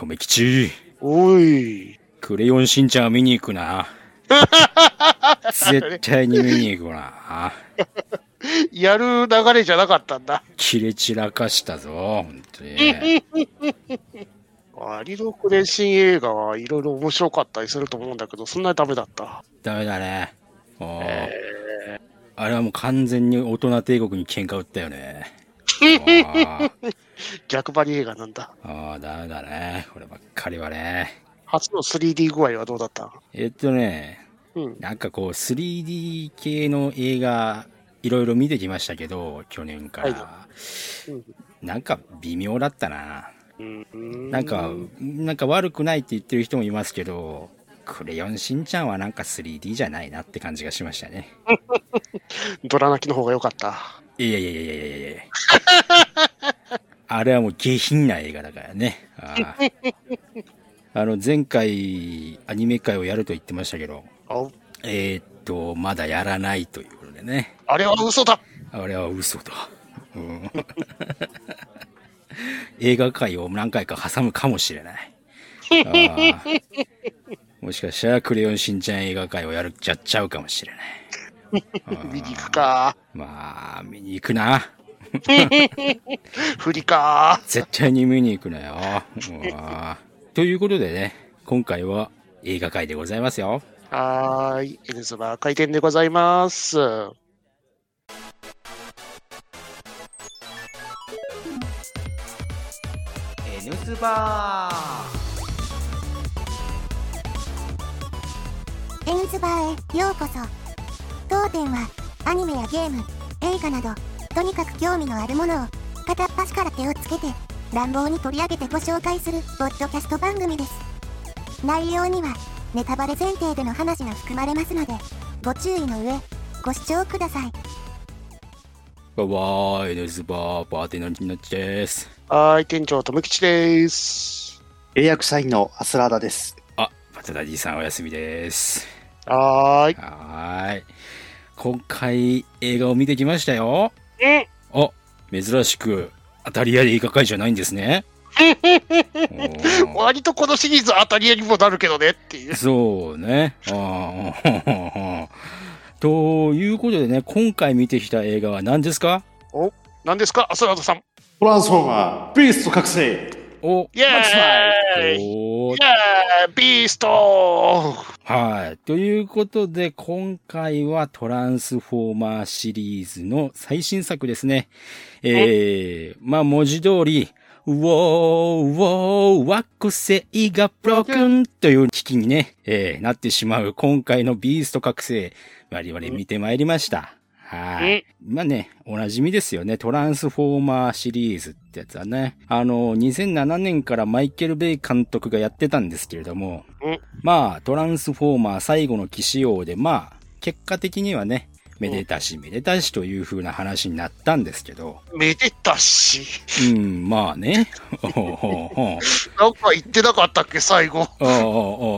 とめきち。おい。クレヨンしんちゃんを見に行くな。絶対に見に行くな。やる流れじゃなかったんだ。切れ散らかしたぞ、本当に。割とクレシン映画はいろいろ面白かったりすると思うんだけど、そんなにダメだった。ダメだね。もうえあれはもう完全に大人帝国に喧嘩売ったよね。逆張り映画なんだ。あ、ダメだね。こればっかりはね。初の 3D 具合はどうだった？えっとね、うん。なんかこう 3D 系の映画いろいろ見てきましたけど、去年から。はうんなんか微妙だったな。うんなんか、なんか悪くないって言ってる人もいますけど、クレヨンしんちゃんはなんか 3D じゃないなって感じがしましたね。ドラ泣きの方が良かった。いやいやいやいやいやいやあれはもう下品な映画だからね。あー あの、前回アニメ界をやると言ってましたけど、あえーっと、まだやらないということでね。あれは嘘だあれは嘘だ。うん、映画界を何回か挟むかもしれない。もしかしたらクレヨンしんちゃん映画界をやるやっちゃうかもしれない。見に行くか。まあ、見に行くな。振りか。絶対に見に行くなよ。うんということでね、今回は映画界でございますよ。はーい。N ズバー開店でございます。N ズバエンズバーへようこそ当店はアニメやゲーム映画などとにかく興味のあるものを片っ端から手をつけて乱暴に取り上げてご紹介するポッドキャスト番組です内容にはネタバレ前提での話が含まれますのでご注意の上ご視聴くださいーバイバイ N ズバーパーティーのになっちです。はーい。店長、とめきちです。契約社員のアスラーダです。あ、パタダディさんお休みです。はーい。はーい。今回映画を見てきましたよ。うん。あ、珍しく当たり屋で映画会じゃないんですね。割とこのシリーズ当たり屋にもなるけどねっていう。そうね。あー ということでね、今回見てきた映画は何ですか？何ですか？アスラードさん。トランスフォーマー、ビースト覚醒お、イェーイおイェーイビーストはい。ということで、今回はトランスフォーマーシリーズの最新作ですね。えー、まあ文字通り、ウォー、ウォー、惑星がブロークンという危機にね、えーなってしまう今回のビースト覚醒、我々見てまいりました。はい。まあね、おなじみですよね。トランスフォーマーシリーズってやつはね。あの、2007年からマイケル・ベイ監督がやってたんですけれども、うんまあ、トランスフォーマー最後の騎士王で、まあ、結果的にはね、めでたしめでたしという風な話になったんですけど、めでたし。うん、まあね。なんか言ってなかったっけ、最後。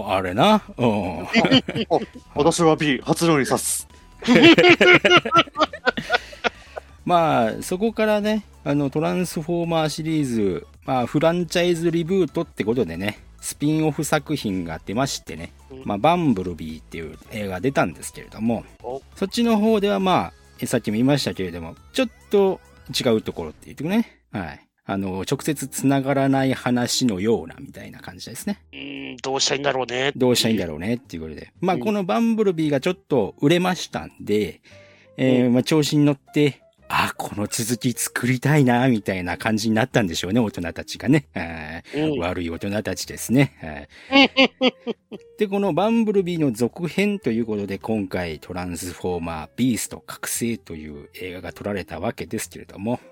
あれな。私は B、発動に刺す。まあ、そこからね、あの、トランスフォーマーシリーズ、まあ、フランチャイズリブートってことでね、スピンオフ作品が出ましてね、まあ、バンブルビーっていう映画が出たんですけれどもお、そっちの方ではまあ、えさっきも言いましたけれども、ちょっと違うところって言ってくね。はい。あの、直接繋がらない話のような、みたいな感じですね。うーん、どうしたらいいんだろうね。どうしたらいいんだろうねっていうことで。まあ、うんこのバンブルビーがちょっと売れましたんで、えーまあ、調子に乗って、あ、この続き作りたいな、みたいな感じになったんでしょうね、大人たちがね。悪い大人たちですね。はい で、このバンブルビーの続編ということで、今回トランスフォーマービースト覚醒という映画が撮られたわけですけれども、お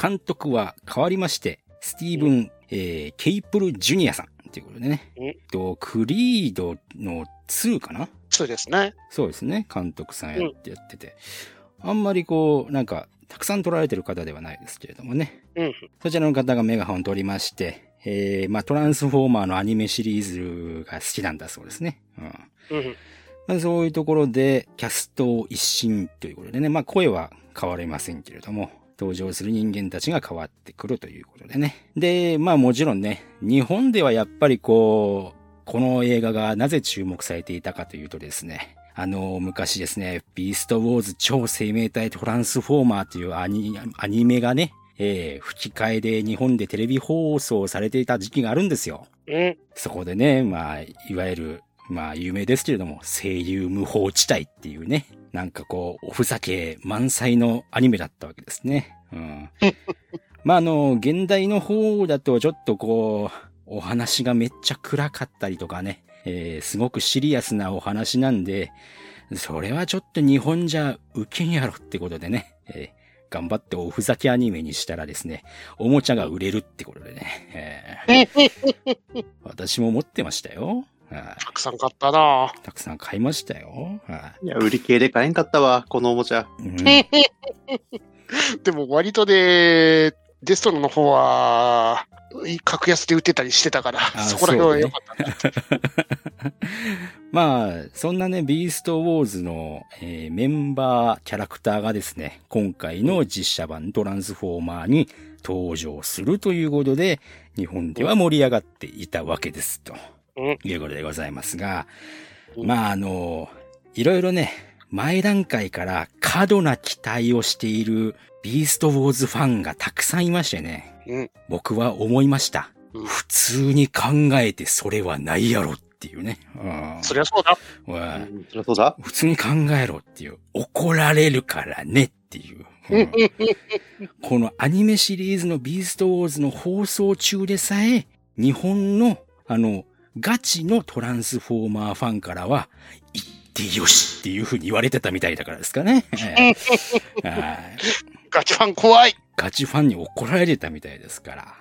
監督は変わりまして、スティーブン、えーケイプル・ジュニアさんということでねうん。と、クリードの2かな？そうですね。そうですね。監督さんやってやってて。あんまりこう、なんか、たくさん撮られてる方ではないですけれどもね。うん。そちらの方がメガホン取りまして、えー、まあ、トランスフォーマーのアニメシリーズが好きなんだそうですね。うん。うん。まあ、そういうところで、キャストを一新ということでね、まあ、声は変わりませんけれども、登場する人間たちが変わってくるということでね。で、まあもちろんね、日本ではやっぱりこう、この映画がなぜ注目されていたかというとですね、あの、昔ですね、ビーストウォーズ超生命体トランスフォーマーというアニアニメがね、えー、吹き替えで日本でテレビ放送されていた時期があるんですよ。うん。そこでね、まあ、いわゆる、まあ、有名ですけれども、声優無法地帯っていうね、なんかこう、おふざけ満載のアニメだったわけですね。うん。まあ、あの、現代の方だとちょっとこう、お話がめっちゃ暗かったりとかね、えーすごくシリアスなお話なんで、それはちょっと日本じゃウケんやろってことでね、えー頑張っておふざけアニメにしたらですね、おもちゃが売れるってことでね、えー 私も持ってましたよ。はいたくさん買ったなたくさん買いましたよ。はいや、売り系で買えんかったわ、このおもちゃ。いうん でも割とで、デストロの方は、格安で売ってたりしてたから、あそこら辺は良かったね。まあ、そんなね、ビーストウォーズの、えーメンバー、キャラクターがですね、今回の実写版トランスフォーマーに登場するということで、日本では盛り上がっていたわけです。とうんいうことでございますが、うんまあ、あの、いろいろね、前段階から過度な期待をしているビーストウォーズファンがたくさんいましてね、うん。僕は思いました。うん普通に考えてそれはないやろっていうね。うんそりゃそうだ。そりゃそうだ。普通に考えろっていう。怒られるからねっていう。うん このアニメシリーズのビーストウォーズの放送中でさえ、日本の、あの、ガチのトランスフォーマーファンからは、言ってよしっていう風に言われてたみたいだからですかね。はいガチファン怖い。ガチファンに怒られてたみたいですから。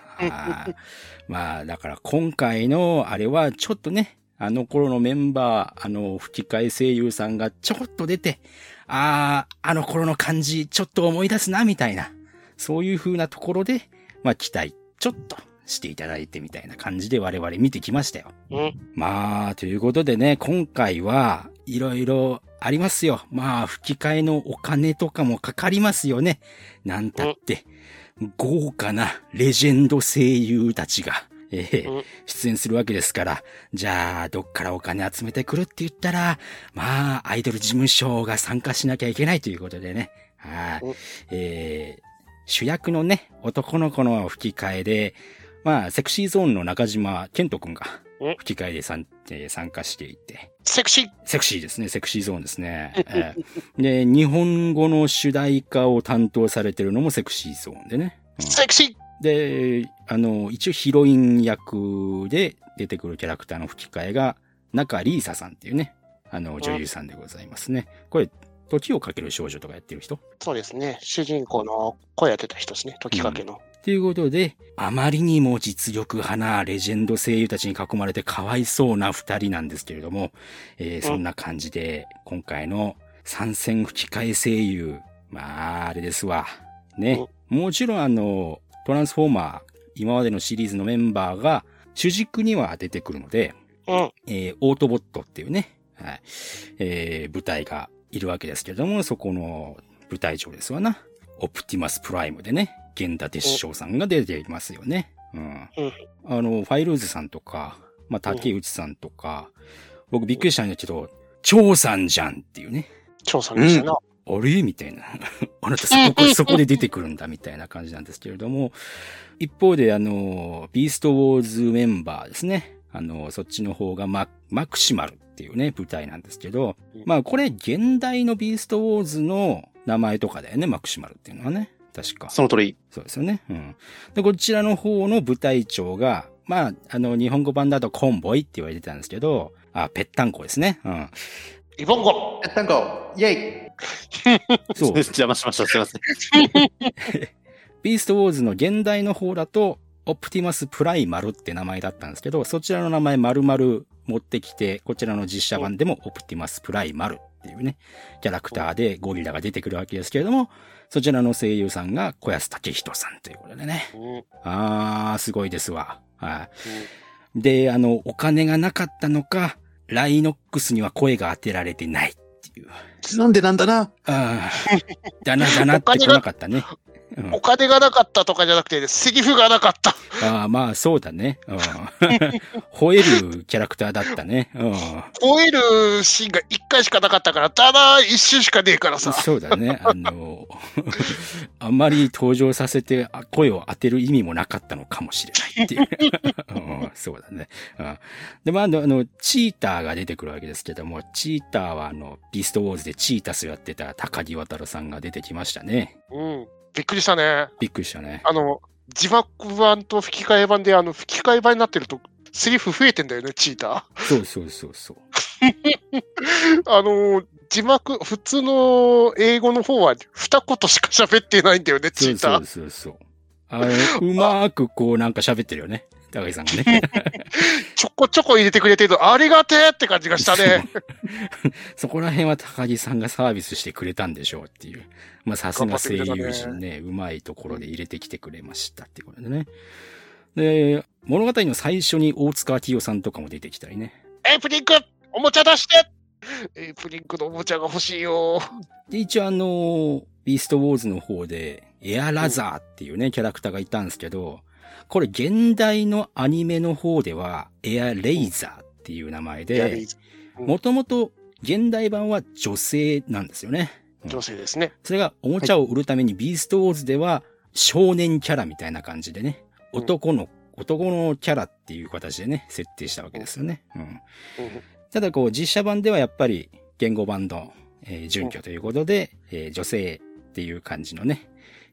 まあ、だから今回のあれはちょっとね、あの頃のメンバー、あの吹き替え声優さんがちょこっと出て、ああ、あの頃の感じちょっと思い出すな、みたいな。そういう風なところで、まあ期待ちょっとしていただいてみたいな感じで我々見てきましたよ。うん。まあ、ということでね、今回はいろいろありますよ。まあ、吹き替えのお金とかもかかりますよね。なんたって、豪華なレジェンド声優たちが、ええうん出演するわけですから、じゃあ、どっからお金集めてくるって言ったら、まあ、アイドル事務所が参加しなきゃいけないということでね。はいうん。えー主役のね、男の子の吹き替えで、まあ、セクシーゾーンの中島健人くんがうん吹き替えで参加していて、セクシー。セクシーですね、セクシーゾーンですね。えーで、日本語の主題歌を担当されてるのもセクシーゾーンでね。うんセクシー。で、あの、一応ヒロイン役で出てくるキャラクターの吹き替えが、中リーサさんっていうね、あの、女優さんでございますね。これ、時をかける少女とかやってる人？そうですね。主人公の声やってた人ですね。時かけの。ということで、あまりにも実力派なレジェンド声優たちに囲まれてかわいそうな二人なんですけれども、えーそんな感じで、今回の参戦吹き替え声優、まあ、あれですわ。ね。もちろんあの、トランスフォーマー、今までのシリーズのメンバーが主軸には出てくるので、うん。えーオートボットっていうね、はい、えー部隊がいるわけですけれども、そこの部隊長ですわな。オプティマスプライムでね、源田鉄章さんが出ていますよね。うん。うんあの、ファイルーズさんとか、まあ、竹内さんとか、僕びっくりしたんだけど、張さんじゃんっていうね。調査でしたな。あれ？みたいな。あなたそこ、そこで出てくるんだみたいな感じなんですけれども、一方であの、ビーストウォーズメンバーですね。あの、そっちの方がママクシマルっていうね、舞台なんですけど、まあこれ現代のビーストウォーズの名前とかだよね、マクシマルっていうのはね。確か。その通り。そうですよね。うん。で、こちらの方の部隊長が、まあ、あの、日本語版だとコンボイって言われてたんですけど、あ、ぺったんこですね。うん。リボンゴ。やったんこイェイそう。邪魔しました。すいません。ビーストウォーズの現代の方だと、オプティマスプライマルって名前だったんですけど、そちらの名前丸々持ってきて、こちらの実写版でもオプティマスプライマルっていうね、キャラクターでゴリラが出てくるわけですけれども、そちらの声優さんが小安武人さんということでね。あー、すごいですわ。はい。で、あの、お金がなかったのか、ライノックスには声が当てられてないっていう。なんでなんだな。あー、だなだなって来なかったね。うんお金がなかったとかじゃなくて、セリフがなかった。ああ、まあ、そうだね。うん。吠えるキャラクターだったね。うん。吠えるシーンが一回しかなかったから、ただ一瞬しかねえからさ。そうだね。あの、あんまり登場させてあ声を当てる意味もなかったのかもしれないっていう。うんそうだね。うんで、まあ、あの、あのチーターが出てくるわけですけども、チーターはあの、ビーストウォーズでチータスやってた高木渡さんが出てきましたね。うん。びっくりしたね。びっくりしたね。あの、字幕版と吹き替え版で、あの、吹き替え版になってると、セリフ増えてんだよね、チータそうそうそうそう。ー。あの、字幕、普通の英語の方は二言しか喋ってないんだよね、チそうーター。そうそうそう。あの、うまーくこうなんか喋ってるよね。高木さんがね。ちょこちょこ入れてくれてるありがてえって感じがしたね。そこら辺は高木さんがサービスしてくれたんでしょうっていう。まあさすが声優陣ね、うまいところで入れてきてくれましたっていうことでね。で、物語の最初に大塚明夫さんとかも出てきたりね。エイプリンクおもちゃ出してエイプリンクのおもちゃが欲しいよ。で、一応あの、ビーストウォーズの方で、エアラザーっていうね、キャラクターがいたんですけど、これ現代のアニメの方では、エアレイザーっていう名前でもともと現代版は女性なんですよね。女性ですね。それがおもちゃを売るためにビーストウォーズでは少年キャラみたいな感じでね、うん男の、男のキャラっていう形でね、設定したわけですよね。うん。うんただこう実写版ではやっぱり言語版の、えー準拠ということで、えー女性っていう感じのね、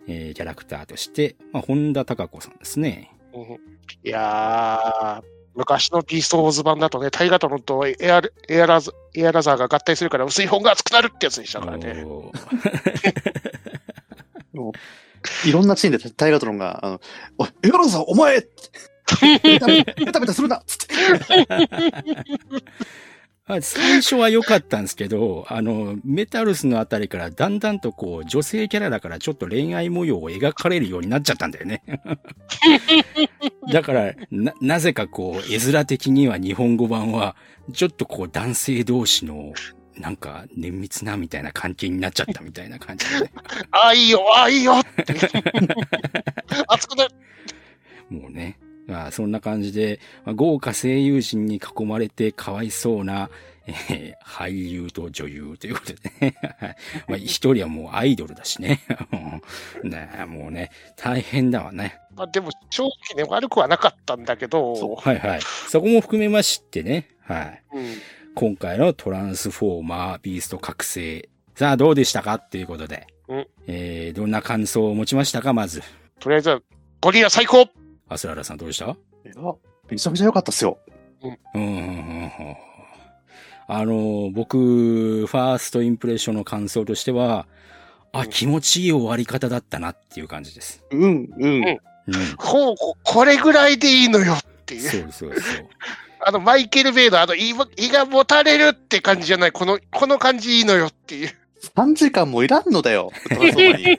えーキャラクターとして、まあ、本田貴子さんですね。うんいやー、昔のビーストウォーズ版だとね、タイガトロンとエアエアラザエアラザーが合体するから薄い本が熱くなるってやつでしたからね。いろんなシーンでタイガトロンが、あの、エガロンさん、お前 ベタベタするなつって。あ最初は良かったんですけど、あの、メタルスのあたりからだんだんとこう、女性キャラだからちょっと恋愛模様を描かれるようになっちゃったんだよね。だから、な、なぜかこう、絵面的には日本語版は、ちょっとこう、男性同士の、なんか、綿密なみたいな関係になっちゃったみたいな感じでね。あ あ、いいよ、ああ、いいよって。熱くなる。もうね。まあ、そんな感じで、まあ、豪華声優陣に囲まれてかわいそうな、えー俳優と女優ということでね。まあ、一人はもうアイドルだしね。ねえもうね、大変だわね。まあ、でも、正直ね、悪くはなかったんだけど、はいはい。そこも含めましてね。はい。うん、今回のトランスフォーマービースト覚醒。さあ、どうでしたか？っていうことで。うんえー、どんな感想を持ちましたか？まず。とりあえずは、ゴリラ最高アスララさんどうでした？いやめちゃめちゃ良かったっすよ。うんうんうんうんあの、僕、ファーストインプレッションの感想としては、あ、うん気持ちいい終わり方だったなっていう感じです。うん、うん。うん。ほう、ここれぐらいでいいのよっていう。そうそうそう。あの、マイケル・ベイのあの胃も、胃がもたれるって感じじゃない。この、この感じいいのよっていう。3時間もいらんのだよ。に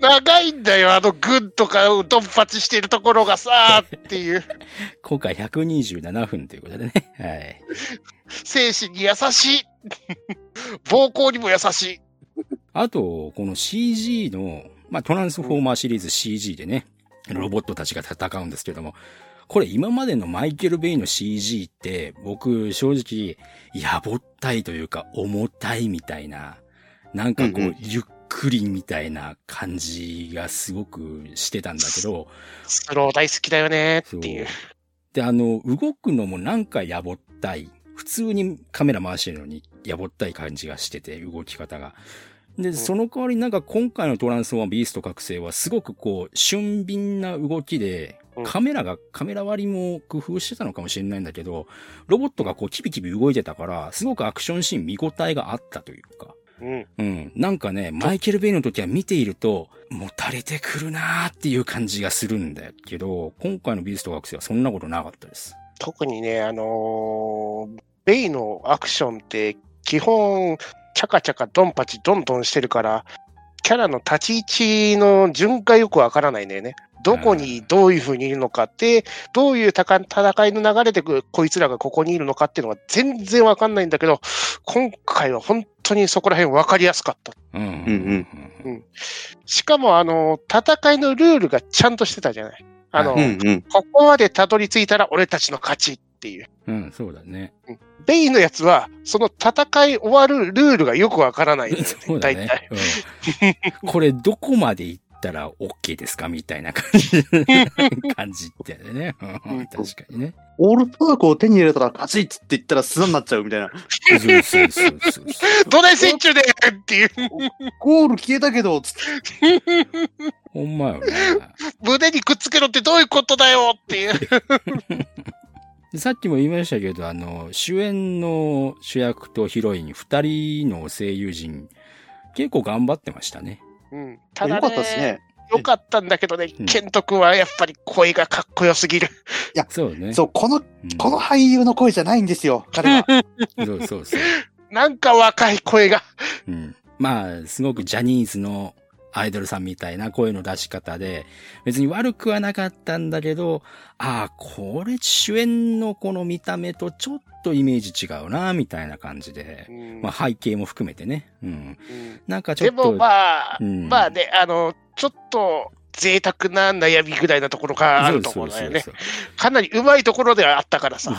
長いんだよ、あの軍とかをドンパチしてるところがさ、っていう。今回127分ということでね。はい。精神に優しい。暴行にも優しい。あと、この CG の、まあ、トランスフォーマーシリーズ CG でね、ロボットたちが戦うんですけども、これ今までのマイケル・ベイの CG って、僕正直、やぼったいというか重たいみたいな、なんかこうんうう、ゆっくりみたいな感じがすごくしてたんだけど、スロー大好きだよねっていう。で、あの、動くのもなんかやぼったい。普通にカメラ回してるのにやぼったい感じがしてて、動き方が。で、その代わりなんか今回のトランスフォーマービースト覚醒はすごくこう、俊敏な動きでうん、カメラが、カメラ割りも工夫してたのかもしれないんだけど、ロボットがこう、キビキビ動いてたから、すごくアクションシーン見応えがあったというか。うん。うん。なんかね、マイケル・ベイの時は見ていると、もたれてくるなーっていう感じがするんだけど、今回のビースト学生はそんなことなかったです。特にね、あのーベイのアクションって基本、チャカチャカドンパチドンドンしてるから、キャラの立ち位置の順がよくわからないんだよね。どこにどういう風にいるのかって、どういうたか戦いの流れでここいつらがここにいるのかっていうのが全然わかんないんだけど、今回は本当にそこら辺わかりやすかった。うん。うんうんしかも、あの、戦いのルールがちゃんとしてたじゃない。あの、はうんうん。ここまでたどり着いたら俺たちの勝ちっていう。うん、そうだね。ベイのやつは、その戦い終わるルールがよくわからないんだよね。そうだね大体。うん。これどこまで行ったら OK ですかみたいな感じ、感じってね。うん確かにね。オールパークを手に入れたら勝ちっつって言ったら砂になっちゃうみたいな。そうそうそうそうそう。どない戦中でっていう。ゴール消えたけど、つってほんまよね。胸にくっつけろってどういうことだよっていう。でさっきも言いましたけど、あの、主演の主役とヒロイン二人の声優陣、結構頑張ってましたね。うん。ただよかったですね。よかったんだけどね、うんケント君はやっぱり声がかっこよすぎる。そうね。そう、この、うんこの俳優の声じゃないんですよ、彼は。そうそうそう。なんか若い声が。うん。まあ、すごくジャニーズのアイドルさんみたいな声の出し方で、別に悪くはなかったんだけど、ああ、これ主演のこの見た目とちょっとイメージ違うな、みたいな感じで。まあ背景も含めてね。うん。うんなんかちょっと。でもまあ、うんまあね、あの、ちょっと贅沢な悩みぐらいなところがあると思うんだよね。そうそうかなり上手いところではあったからさ。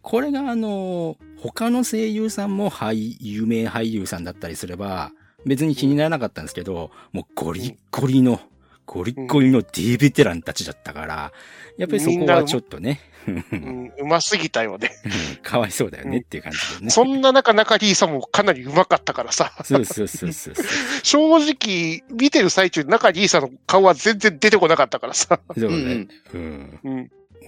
これがあの、他の声優さんも俳有名俳優さんだったりすれば、別に気にならなかったんですけど、もうゴリッゴリの、ゴリッゴリの D ベテランたちだったから、やっぱりそこはちょっとね、うん、うますぎたよね。かわいそうだよねっていう感じでね。そんな中、中リーさんもかなり上手かったからさ。そうそうそうそうそう。正直、見てる最中、中リーさんの顔は全然出てこなかったからさ。そうね。うん。う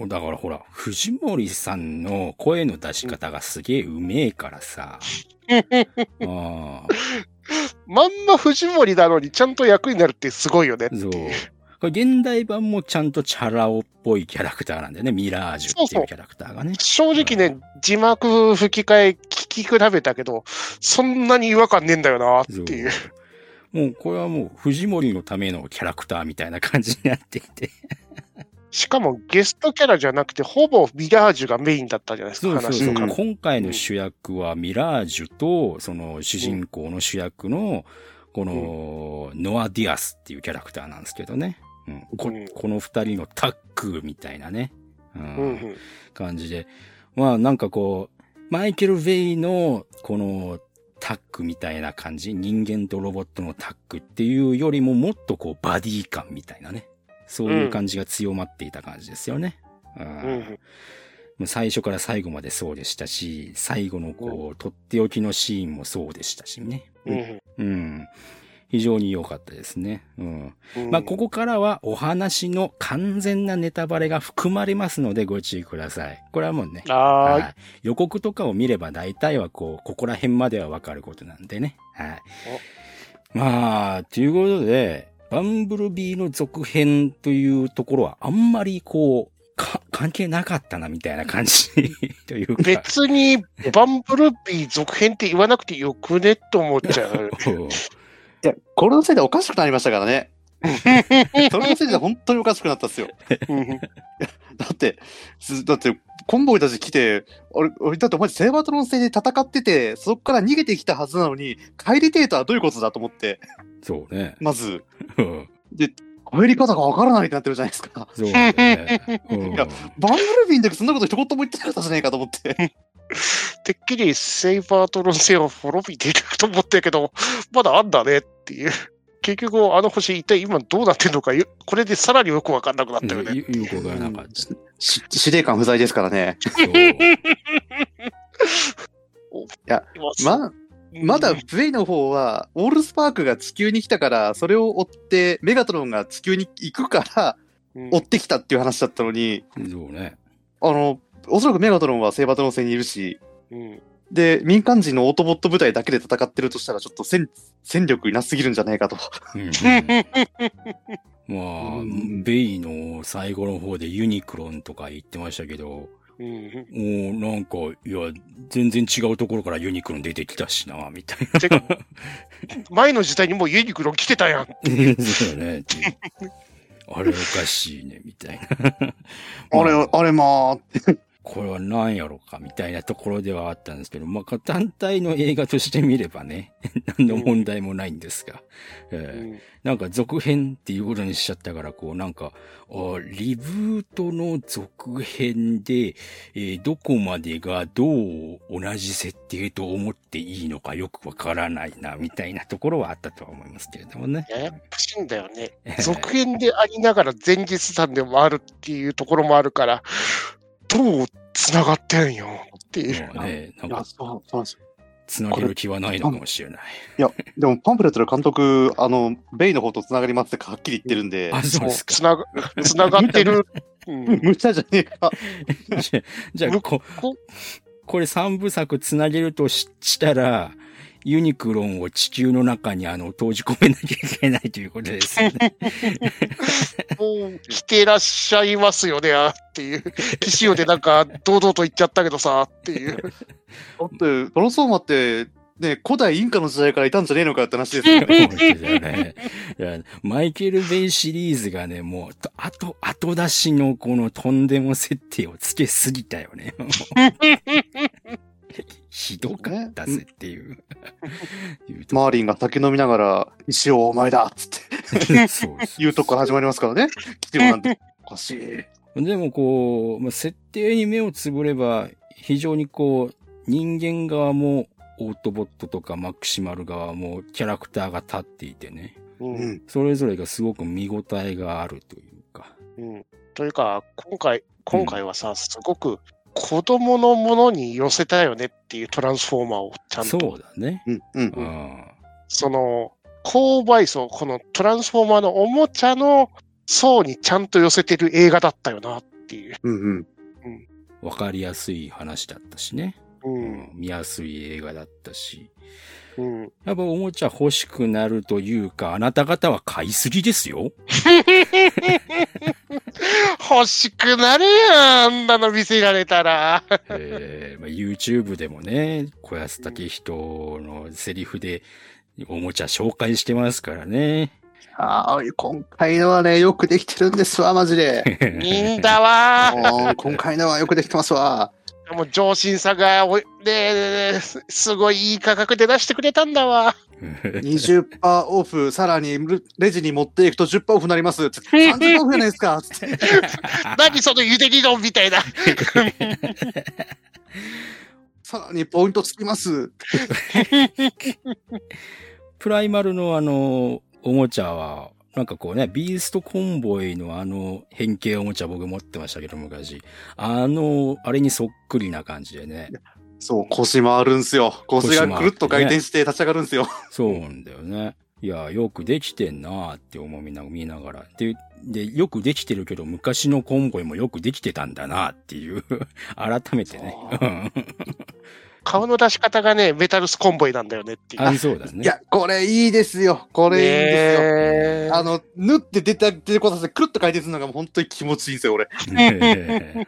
ん。だからほら、藤森さんの声の出し方がすげえうめえからさ。ああ。まんま藤森なのにちゃんと役になるってすごいよね。そう。これ現代版もちゃんとチャラ男っぽいキャラクターなんだよね。ミラージュっていうキャラクターがね。正直ね、字幕吹き替え聞き比べたけど、そんなに違和感ねえんだよなっていう。もうこれはもう藤森のためのキャラクターみたいな感じになっていて。しかもゲストキャラじゃなくて、ほぼミラージュがメインだったじゃないですか、そうそうそう。今回の主役はミラージュと、その主人公の主役の、この、ノア・ディアスっていうキャラクターなんですけどね。うん、こうん。この二人のタッグみたいなね、うん。うんうん。感じで。まあなんかこう、マイケル・ヴェイのこのタッグみたいな感じ、人間とロボットのタッグっていうよりももっとこうバディ感みたいなね。そういう感じが強まっていた感じですよね。うん最初から最後までそうでしたし、最後のこう、とっておきのシーンもそうでしたしね。うんうん。非常に良かったですね。うん。うんまあ、ここからはお話の完全なネタバレが含まれますのでご注意ください。これはもうね。はい予告とかを見れば大体はこう、ここら辺まではわかることなんでね。はい。まあ、ということで、バンブルビーの続編というところはあんまりこう、か、関係なかったなみたいな感じ というか。別に、バンブルビー続編って言わなくてよくねって思っちゃう。いや、これのせいでおかしくなりましたからね。それのせいで本当におかしくなったっすよ。うんだって、すだって、コンボイたち来て、俺、俺だってお前セーバートロン戦で戦ってて、そこから逃げてきたはずなのに、帰りてえとはどういうことだと思って、そうね。まず、うん帰り方がわからないってなってるじゃないですか。そうだね。うんいやバンブルビーの時そんなこと一言も言ってなかったじゃないかと思って。てっきりセイバートロン星を滅びていると思ったけど、まだあんだねっていう。結局、あの星一体今どうなってんのか、よこれでさらによくわかんなくなったよね。よよくわからなかった。し司令官不在ですからね。そう ま、まだプレイの方は、オールスパークが地球に来たから、それを追って、メガトロンが地球に行くから、うん追ってきたっていう話だったのに、そうね。あの、おそらくメガトロンはセイバートロン戦にいるし、うんで、民間人のオートボット部隊だけで戦ってるとしたら、ちょっと戦戦力いなすぎるんじゃないかと。うんうんまあ、うんベイの最後の方でユニクロンとか言ってましたけど、うんもうなんか、いや、全然違うところからユニクロン出てきたしな、みたいてか、前の時代にもうユニクロン来てたやん。な。そうね。あれおかしいね、みたいな。あれ、あれまあ、これは何やろかみたいなところではあったんですけど、まあ、単体の映画として見ればね、何の問題もないんですが、えーうんなんか続編っていうことにしちゃったから、こうなんか、あリブートの続編で、えーどこまでがどう同じ設定と思っていいのかよくわからないな、みたいなところはあったとは思いますけれどもね。ややこしいんだよねえ。え続編でありながら前日談でもあるっていうところもあるから、どう繋がってんよっていう。ね、なんいや、か、そう、なんですよ。つなげる気はないのかもしれない。いや、でもパンフレットの監督、あの、ベイの方と繋がりますってはっきり言ってるんで、あ、そうですか。つなが、つながってる。うん無茶じゃねえか。じゃ じゃあ、むここ、これ三部作つなげるとししたら、ユニクロンを地球の中にあの、閉じ込めなきゃいけないということですよね。も う来てらっしゃいますよね、あっていう。騎士王でなんか、堂々と言っちゃったけどさ、っていう。だって、トロンスフォーマーって、ね、古代インカの時代からいたんじゃねえのかって話ですよね。ねマイケル・ベイシリーズがね、もう、と後、後出しのこのとんでも設定をつけすぎたよね。ひどかったぜっていう。マーリンが酒飲みながら、石をお前だっつって言うとこから始まりますからね。て。おかしい。でもこう、まあ、設定に目をつぶれば、非常にこう、人間側も、オートボットとかマクシマル側もキャラクターが立っていてね。うんうん。それぞれがすごく見応えがあるというか。うんというか、今回、今回はさ、すごく子供のものに寄せたよねっていうトランスフォーマーをちゃんそうと、だね。うん。う。うんん。その、購買層、このトランスフォーマーのおもちゃの層にちゃんと寄せてる映画だったよなっていう。うん。うん。わかりやすい話だったしね。う。うんん。見やすい映画だったし。うん。やっぱおもちゃ欲しくなるというか、あなた方は買いすぎですよ。欲しくなるやん、あんなの見せられたら。えーまあ、YouTube でもね、小安武人のセリフでおもちゃ紹介してますからね。ああ、今回のはね、よくできてるんですわ、マジで。いいんだわ今回のはよくできてますわ。もう上審さがおい、ねすすごいいい価格で出してくれたんだわ。20%オフ、さらにレジに持っていくと10%オフになります。つって30%オフじゃないですか。何そのゆで理論みたいな。さらにポイントつきます。プライマルのあの、おもちゃは、なんかこうね、ビーストコンボイのあの変形おもちゃ僕持ってましたけど昔。あの、あれにそっくりな感じでね。そう、腰回るんすよ。腰がくるっと回転して立ち上がるんすよ。そうなんだよね。いや、よくできてんなーって思いな見ながら。で、で、よくできてるけど、昔のコンボイもよくできてたんだなっていう、改めてね。うん顔の出し方がね、メタルスコンボイなんだよねっていう。あ、そうだね。いや、これいいですよ。これいいんですよ。あの、縫って出て、出てこさせて、くるっと回転するのがもう本当に気持ちいいんですよ、俺。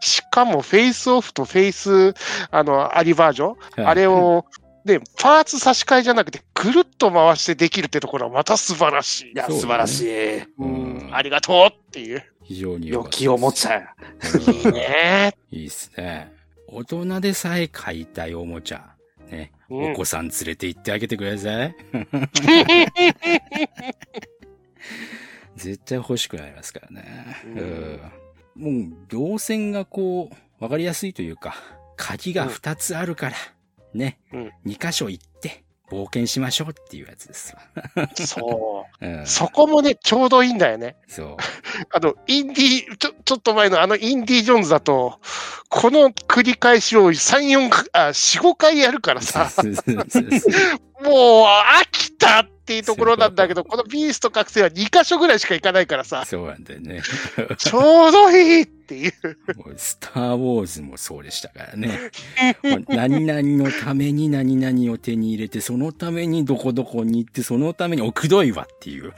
しかもフェイスオフとフェイス、あの、ありバージョン、あれを、で、パーツ差し替えじゃなくて、くるっと回してできるってところはまた素晴らしい。いや、ね素晴らしい。うんありがとうっていう。非常に良きおもちゃいい ね。いいっすね。大人でさえ買いたいおもちゃ。ね。うんお子さん連れて行ってあげてください。絶対欲しくなりますからね。うん。もう、動線がこう、わかりやすいというか、鍵が2つあるから、ね。うん2箇所行って、冒険しましょうっていうやつですわ。そう。うん。そこもね、ちょうどいいんだよね。そう。あの、インディ、ちょ、ちょっと前のあのインディ・ジョーンズだと、この繰り返しを3、4か、あ、4、5回やるからさ、もう飽きたっていうところなんだけど、このビースト覚醒は2箇所ぐらいしか行かないからさ、そうなんだよね。ちょうどいいっていう。もうスター・ウォーズもそうでしたからね。何々のために何々を手に入れて、そのためにどこどこに行って、そのために奥どいわっていう。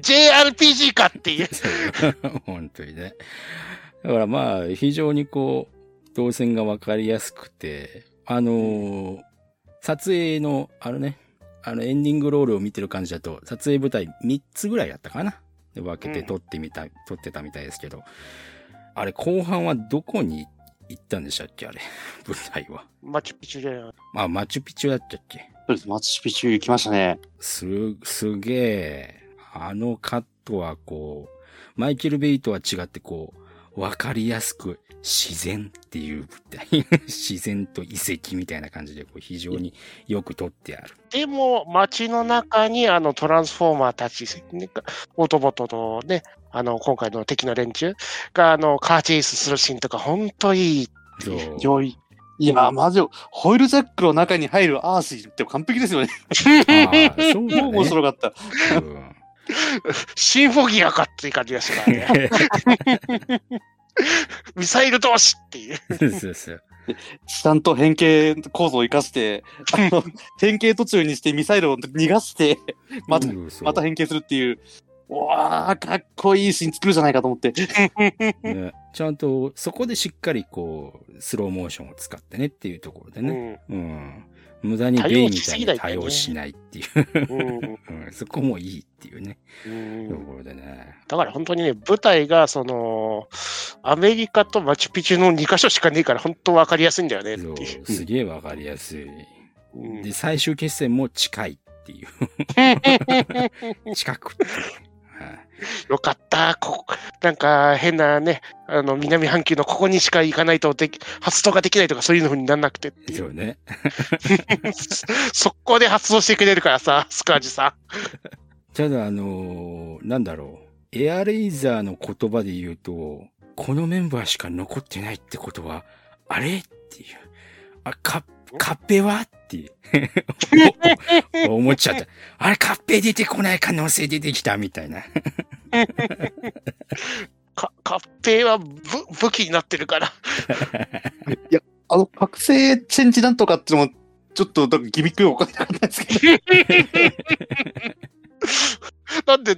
JRPG かっていう。本当にね。だからまあ、非常にこう、動線がわかりやすくて、あのー撮影の、あのね、あのエンディングロールを見てる感じだと、撮影舞台3つぐらいやったかな。で分けて撮ってみた、撮ってたみたいですけど、あれ、後半はどこに行ったんでしたっけ？あれ、舞台は。マチュピチュで。あ、マチュピチュだったっけ？そうです。マチュピチュ行きましたね。す、すげえ、あのカットはこう、マイケル・ベイとは違ってこう、わかりやすく自然っていう舞台。自然と遺跡みたいな感じでこう非常によく撮ってある。でも、街の中にあのトランスフォーマーたち、ね、オートボットとね、あの、今回の敵の連中が、あの、カーチェイスするシーンとか、ほんといい。良い。今、マジ、ホイールジャックの中に入るアーシーって完璧ですよね。そうだ超面ね。白かった。うんシンフォギアかっていう感じがしたからね。ミサイル同士っていう。そうそうそう。ちゃんと変形構造を生かして、あの変形途中にしてミサイルを逃がして、また、そうそうまた変形するっていう、うわあ、かっこいいシーン作るじゃないかと思って。ね、ちゃんと、そこでしっかりこう、スローモーションを使ってねっていうところでね。うんうん。無駄にベイみたいに対応しないっていう。そこもいいっていうね。うんところでね。だから本当にね、舞台が、その、アメリカとマチュピチュの2カ所しかねえから、本当わかりやすいんだよねってそいう。う、すげえわかりやすい。うんで、最終決戦も近いっていう。近くっていう。はいよかった。ここ、なんか変なね、あの、南半球のここにしか行かないとでき、発動ができないとかそういう風にならなくて。そうね。速攻で発動してくれるからさ、スカージさただ、あのーなんだろう。エアレイザーの言葉で言うと、このメンバーしか残ってないってことは、あれ？っていう。あ、カカッペは？って 思っちゃった。あれ、カッペ出てこない可能性出てきたみたいな。ん。か、カッペイは武武器になってるから。あの、覚醒チェンジなんとかってのも、ちょっと、なんかギミックよくわかんなかったですけど。なんで、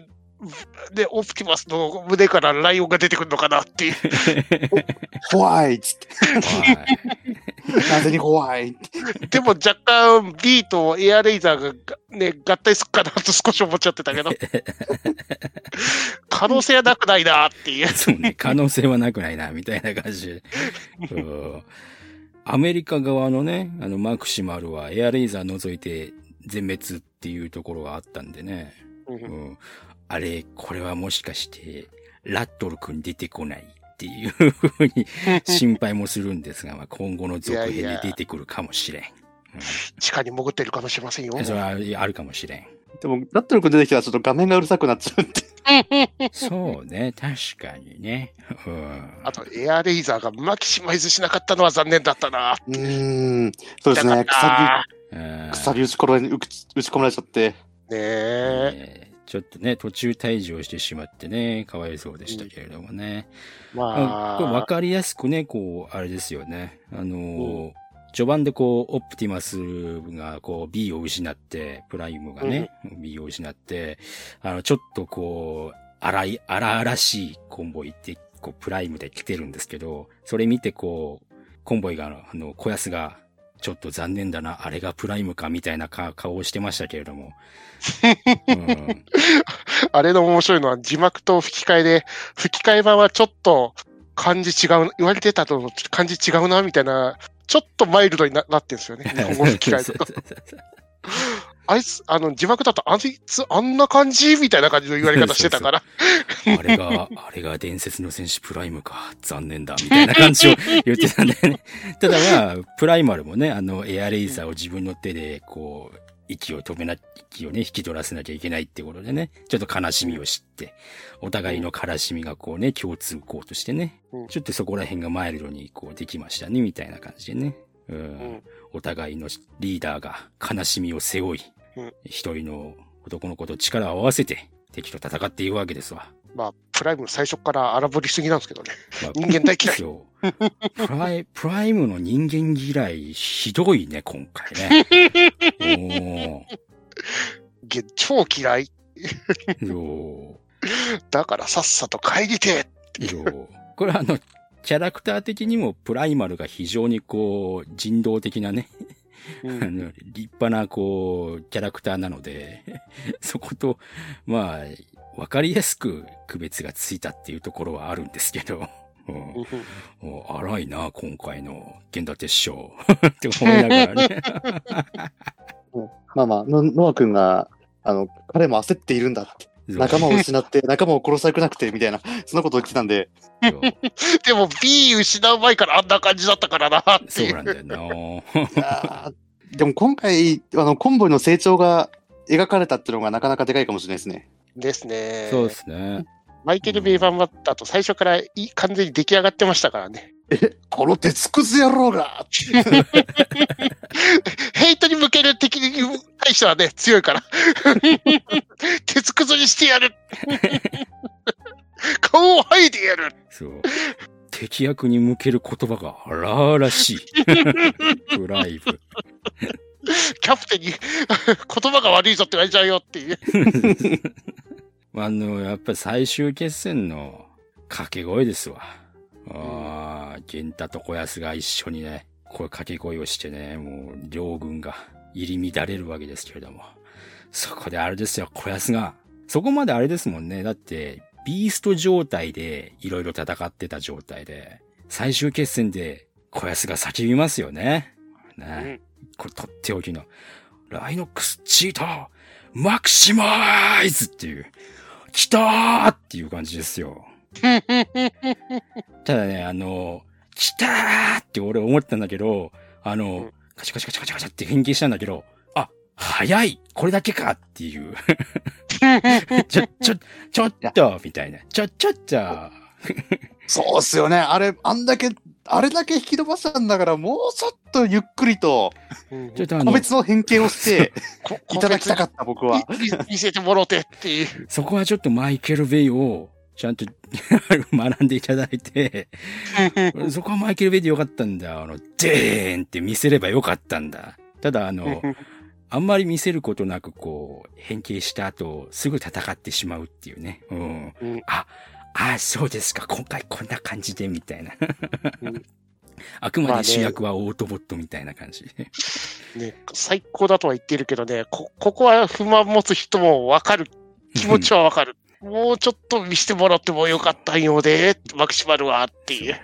で、オプティマスの胸からライオンが出てくるのかなっていう。怖いっつって。はいなぜに怖いでも若干 B とエアレイザーががね、合体すっかなと少し思っちゃってたけど。可能性はなくないなっていう。そうね、可能性はなくないな、みたいな感じアメリカ側のね、あの、マクシマルはエアレイザー除いて全滅っていうところがあったんでね。うん、あれ、これはもしかして、ラットル君出てこないっていうふうに 心配もするんですが、まあ、今後の続編に出てくるかもしれん。地下に潜ってるかもしれませんよ。うん、それはあるかもしれん。でも、ラットル君出てきたらちょっと画面がうるさくなっちゃうんで。そうね、確かにね。うん、あと、エアレイザーがマキシマイズしなかったのは残念だったな。うーん。そうですね。痛かったくさうんび、くさび打ち込まれ、打ち込まれちゃって。ねえ。えーちょっとね、途中退場してしまってね、かわいそうでしたけれどもね。まあこれ分あ、かりやすくね、こう、あれですよね。あのー序盤でこう、オプティマスがこう、B を失って、プライムがね、B を失って、あの、ちょっとこう、荒い、荒々しいコンボイって、こう、プライムで来てるんですけど、それ見てこう、コンボイが、あの、小安が、ちょっと残念だな、あれがプライムか、みたいなか顔をしてましたけれども。うんあれの面白いのは字幕と吹き替えで、吹き替え版はちょっと漢字違う、言われてたと漢字違うな、みたいな、ちょっとマイルドにななってるんですよね。日本語吹き替えだと。あいつ、あの、字幕だと、あいつ、あんな感じみたいな感じの言われ方してたから。あれが、あれが伝説の戦士プライムか、残念だ、みたいな感じを言ってたんだよね。ただまあ、プライマルもね、あの、エアレイザーを自分の手で、こう、息を止めな、息をね、引き取らせなきゃいけないってことでね、ちょっと悲しみを知って、お互いの悲しみがこうね、共通項としてねうん、ちょっとそこら辺がマイルドにこうできましたね、みたいな感じでね。うんんお互いのリーダーが悲しみを背負いうん、一人の男の子と力を合わせて敵と戦っていくわけですわ。まあ、プライム最初から荒ぶりすぎなんですけどね。まあ人間大嫌い。そう。プライ、プライムの人間嫌い、ひどいね、今回ね。げ超嫌い。よだからさっさと帰りてーよーこれあの、キャラクター的にもプライマルが非常にこう、人道的なね、う あの立派なこう、キャラクターなので、そこと、まあ、わかりやすく区別がついたっていうところはあるんですけど、うん荒いな、今回の源田鉄章。って思いながらね。まあまあ、のノア君が、あの、彼も焦っているんだって。仲間を失って、仲間を殺されくなくて、みたいな、そんなことを言ってたんで、でも B 失う前からあんな感じだったからなってそう。なんだよな。でも今回、あの、コンボイの成長が描かれたっていうのがなかなかでかいかもしれないですね。ですね。そうですね。マイケル・ベイ版だと最初からいい完全に出来上がってましたからね。この鉄くず野郎が ヘイトに向ける敵に対してはね、強いから。鉄くずにしてやる顔を剥いでやるそう。敵役に向ける言葉が荒々しい。プライブ。キャプテンに言葉が悪いぞって言われちゃうよっていう。あの、やっぱり最終決戦の掛け声ですわ。ああ、源太と小安が一緒にね、こういう掛け声をしてね、もう両軍が入り乱れるわけですけれども。そこであれですよ、小安が。そこまであれですもんね。だって、ビースト状態でいろいろ戦ってた状態で、最終決戦で小安が叫びますよね。ね。これとっておきの、ライノックスチーター、マクシマイズっていう、来たーっていう感じですよ。ただね、あの、来たーって俺思ったんだけど、あの、うんカチャカチャカチャカチャカチャって変形したんだけど、あ、早いこれだけかっていう。ちょ、ちょ、ちょっとみたいな。ちょ、ちょっと。そうっすよね。あれ、あんだけ、あれだけ引き伸ばしたんだから、もうちょっとゆっくりと、ちょっとあの個、別の変形をしてこいただきたかった、僕は。見見せてもろうてっていう。そこはちょっとマイケル・ベイを、ちゃんと 学んでいただいて、そこはマイケル・ベイでよかったんだ。あの、デーンって見せればよかったんだ。ただ、あの、あんまり見せることなく、こう、変形した後、すぐ戦ってしまうっていうね。うん。うんあ、あ、そうですか。今回こんな感じで、みたいな。うん あくまで主役はオートボットみたいな感じ。ね、最高だとは言ってるけどね、こ、ここは不満持つ人もわかる。気持ちはわかる。もうちょっと見せてもらってもよかったんよね、マクシマルはっていう。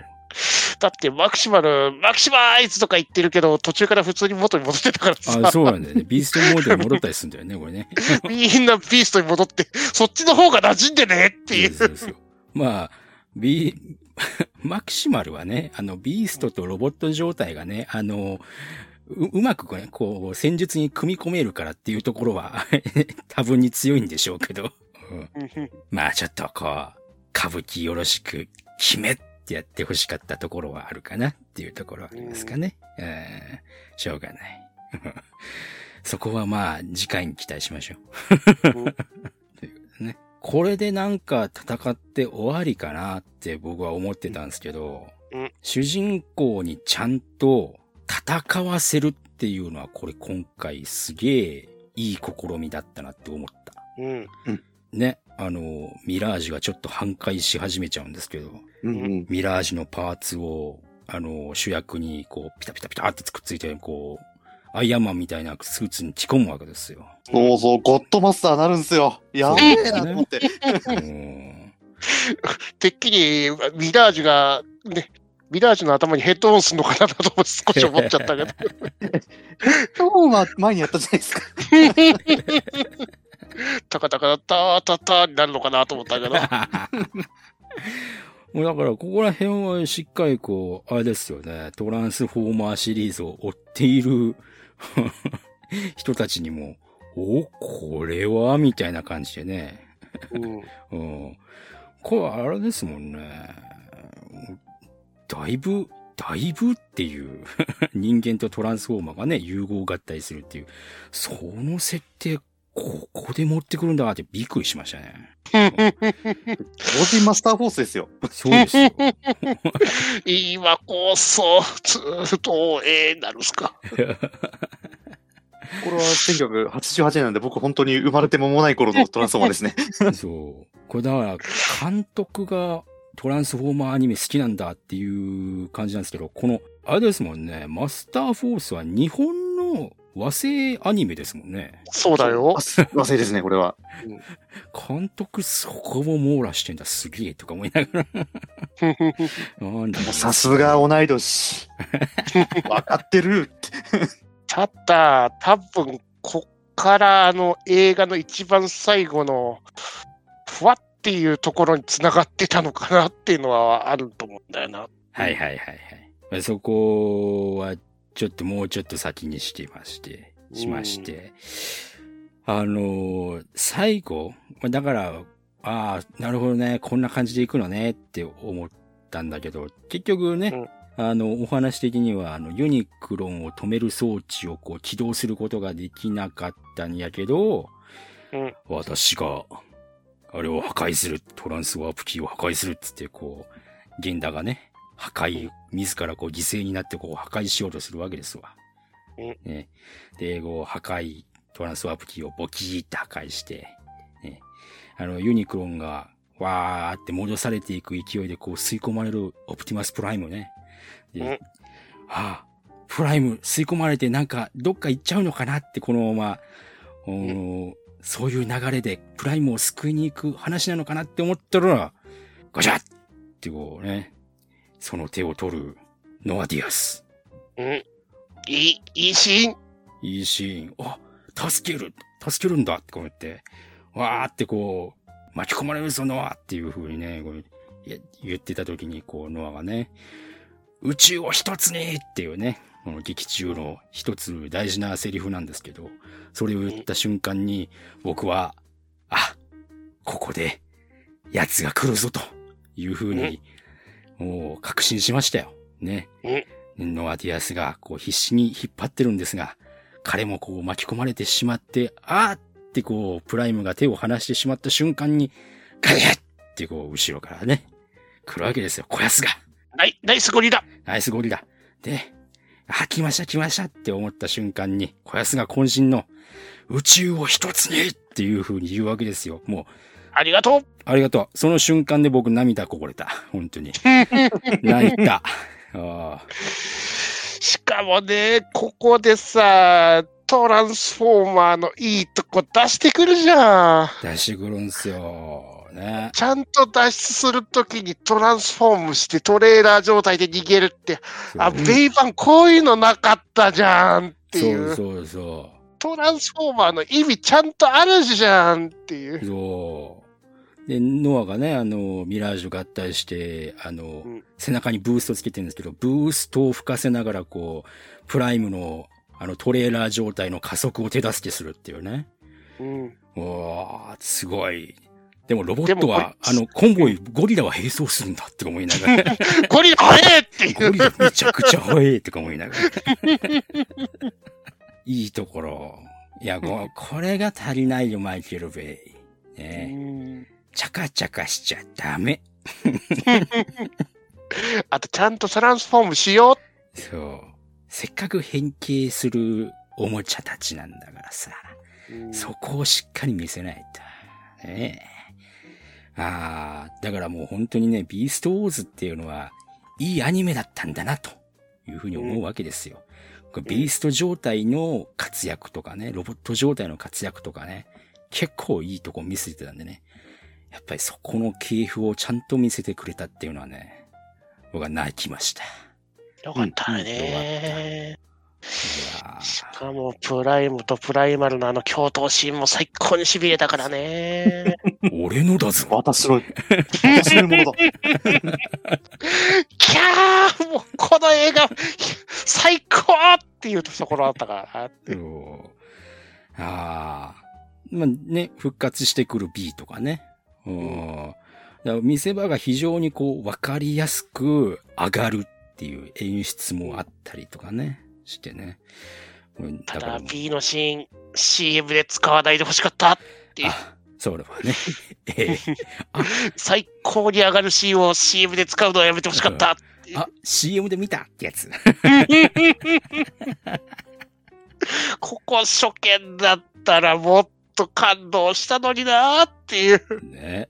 だってマクシマル、マクシマイズとか言ってるけど、途中から普通に元に戻ってたからさ。あ、そうなんだよね。ビーストモードに戻ったりするんだよね、これね。みんなビーストに戻って、そっちの方が馴染んでねっていう。そうまあ、ビー、マキシマルはね、あの、ビーストとロボット状態がね、あの、う、うまくこうね、こう、戦術に組み込めるからっていうところは、多分に強いんでしょうけど。うんまあ、ちょっとこう、歌舞伎よろしく、決めってやってほしかったところはあるかなっていうところはありますかね。うん、しょうがない。そこはまあ、次回に期待しましょう。うん ということでね。これでなんか戦って終わりかなって僕は思ってたんですけど、うん主人公にちゃんと戦わせるっていうのはこれ今回すげえいい試みだったなって思った。うん。ね。あの、ミラージュがちょっと反壊し始めちゃうんですけど、うんうん。ミラージュのパーツを、あの、主役にこう、ピタピタピタってくっついて、こう、アイアンマンみたいなスーツに着込むわけですよ。そうそう、ゴッドマスターなるんすよ。やべえなと思って。うんてっきり、ミラージュが、ね、ミラージュの頭にヘッドオンするのかなと少し思っちゃったけど。今日は前にやったじゃないですか。タカタカタータタになるのかなと思ったけど。もうだから、ここら辺はしっかりこう、あれですよね、トランスフォーマーシリーズを追っている 人たちにも、お、これはみたいな感じでね。うんうん。これあれですもんね。だいぶ、だいぶっていう 人間とトランスフォーマーがね、融合合体するっていう、その設定、ここで持ってくるんだってびっくりしましたね。同人マスターフォースですよ。そうですよ。今こそ、ずーっと、ええなるっすか。これは1988年なんで僕本当に生まれて間もない頃のトランスフォーマーですね。そう。これだから、監督がトランスフォーマーアニメ好きなんだっていう感じなんですけど、この、あれですもんね、マスターフォースは日本の和製アニメですもんね。そうだよ。和製ですね、これは。監督そこも網羅してんだ、すげえとか思いながら。なんださすが同い年。わかってるって。ただ、多分こっからあの映画の一番最後の、ふわっていうところにつながってたのかなっていうのはあると思うんだよな。はいはいはいはい。そこは、ちょっともうちょっと先にしてまして、しまして。あの、最後、まあだから、ああ、なるほどね、こんな感じで行くのねって思ったんだけど、結局ね、あの、お話的には、あの、ユニクロンを止める装置をこう起動することができなかったんやけど、うん。私が、あれを破壊する、トランスワープキーを破壊するっつって、こう、ゲンダがね、破壊、自らこう犠牲になってこう破壊しようとするわけですわ。うんね。で、こう破壊、トランスワープキーをボキーって破壊して、ね。あの、ユニクロンが、わーって戻されていく勢いでこう吸い込まれるオプティマスプライムね。で、うんはあ、プライム吸い込まれてなんかどっか行っちゃうのかなってこのまま、おーそういう流れでプライムを救いに行く話なのかなって思ったら、ガチャッってこうね、その手を取るノアディアス。うん。いい、いいシーン。いいシーン。あ、助ける助けるんだってこうやって、わーってこう、巻き込まれるぞ、ノアっていう風にね、こう言ってた時に、こう、ノアがね、宇宙を一つにっていうね、この劇中の一つ大事なセリフなんですけど、それを言った瞬間に、僕は、あ、ここで、奴が来るぞという風に、もう確信しましたよ。ね。ノアディアスがこう必死に引っ張ってるんですが、彼もこう巻き込まれてしまって、あーってこう、プライムが手を離してしまった瞬間に、ガリャッってこう、後ろからね、来るわけですよ、小安が。ナイナイスゴリラ。ナイスゴリラ。で、あ、来ました来ましたって思った瞬間に、小安が渾身の宇宙を一つにっていう風に言うわけですよ。もう、ありがとう。ありがとう。その瞬間で僕涙こぼれた。本当に。泣いた。しかもね、ここでさ、トランスフォーマーのいいとこ出してくるじゃん。出してくるんすよ。ね。ちゃんと脱出するときにトランスフォームしてトレーラー状態で逃げるって、あ、ベイバンこういうのなかったじゃんっていう。そうそうそトランスフォーマーの意味ちゃんとあるじゃんっていうう。。そう。で、ノアがね、あの、ミラージュ合体して、あの、ん背中にブーストつけてるんですけど、ブーストを吹かせながら、こう、プライムの、あの、トレーラー状態の加速を手助けするっていうね。うん。おー、すごい。でもロボットは、こあの、コンボイ、ゴリラは並走するんだって思いながら。ゴリラ早えっていう。ゴリラめちゃくちゃ速いとか思いながら。いいところ。いや、ここれが足りないよ、マイケル・ベイ。ねチャカチャカしちゃダメ。あとちゃんとトランスフォームしよそう。せっかく変形するおもちゃたちなんだからさ。う。そこをしっかり見せないと。ねえ。ああ、だからもう本当にね、ビーストウォーズっていうのは、いいアニメだったんだな、というふうに思うわけですよ。ビースト状態の活躍とかね、ロボット状態の活躍とかね、結構いいとこ見せてたんでね。やっぱりそこの系譜をちゃんと見せてくれたっていうのはね、僕は泣きました。よかったうんね。しかも、プライムとプライマルのあの共闘シーンも最高に痺れたからね。俺のだぞ。私の、私のものだ。キャーもうこの映画、最高っていうところだったからああ。まあね、復活してくる B とかね。うん。見せ場が非常にこう、わかりやすく上がるっていう演出もあったりとかね、してね。うんただ B のシーン、CM で使わないでほしかったっていう。あ、それはね。ええ最高に上がるシーンを CM で使うのはやめてほしかった。あ、CM で見たってやつ。ここ初見だったらもっと感動したのになーっていう。ね。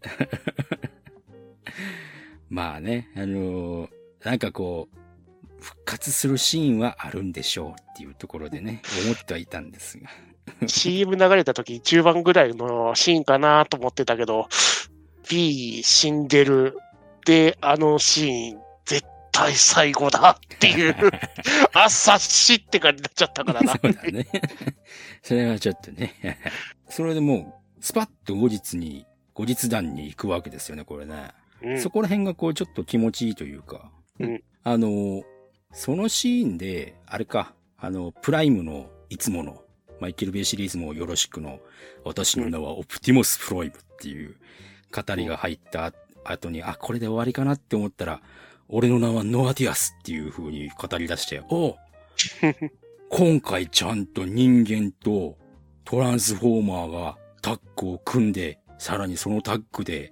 まあね、あのーなんかこう、復活するシーンはあるんでしょうっていうところでね、思ってはいたんですが。CM 流れた時中盤ぐらいのシーンかなと思ってたけど、B 死んでるで、あのシーン、絶対最後だっていう、あっさっしって感じになっちゃったからな。そうだね。それはちょっとね。それでもう、スパッと後日に、後日談に行くわけですよね、これね。うんそこら辺がこうちょっと気持ちいいというか。うんあの、そのシーンで、あれか、あの、プライムのいつもの、マイケル・ベイシリーズもよろしくの、私の名はオプティモス・プライムっていう語りが入った後に、あ、これで終わりかなって思ったら、俺の名はノアディアスっていう風に語り出して、おう 今回ちゃんと人間とトランスフォーマーがタッグを組んで、さらにそのタッグで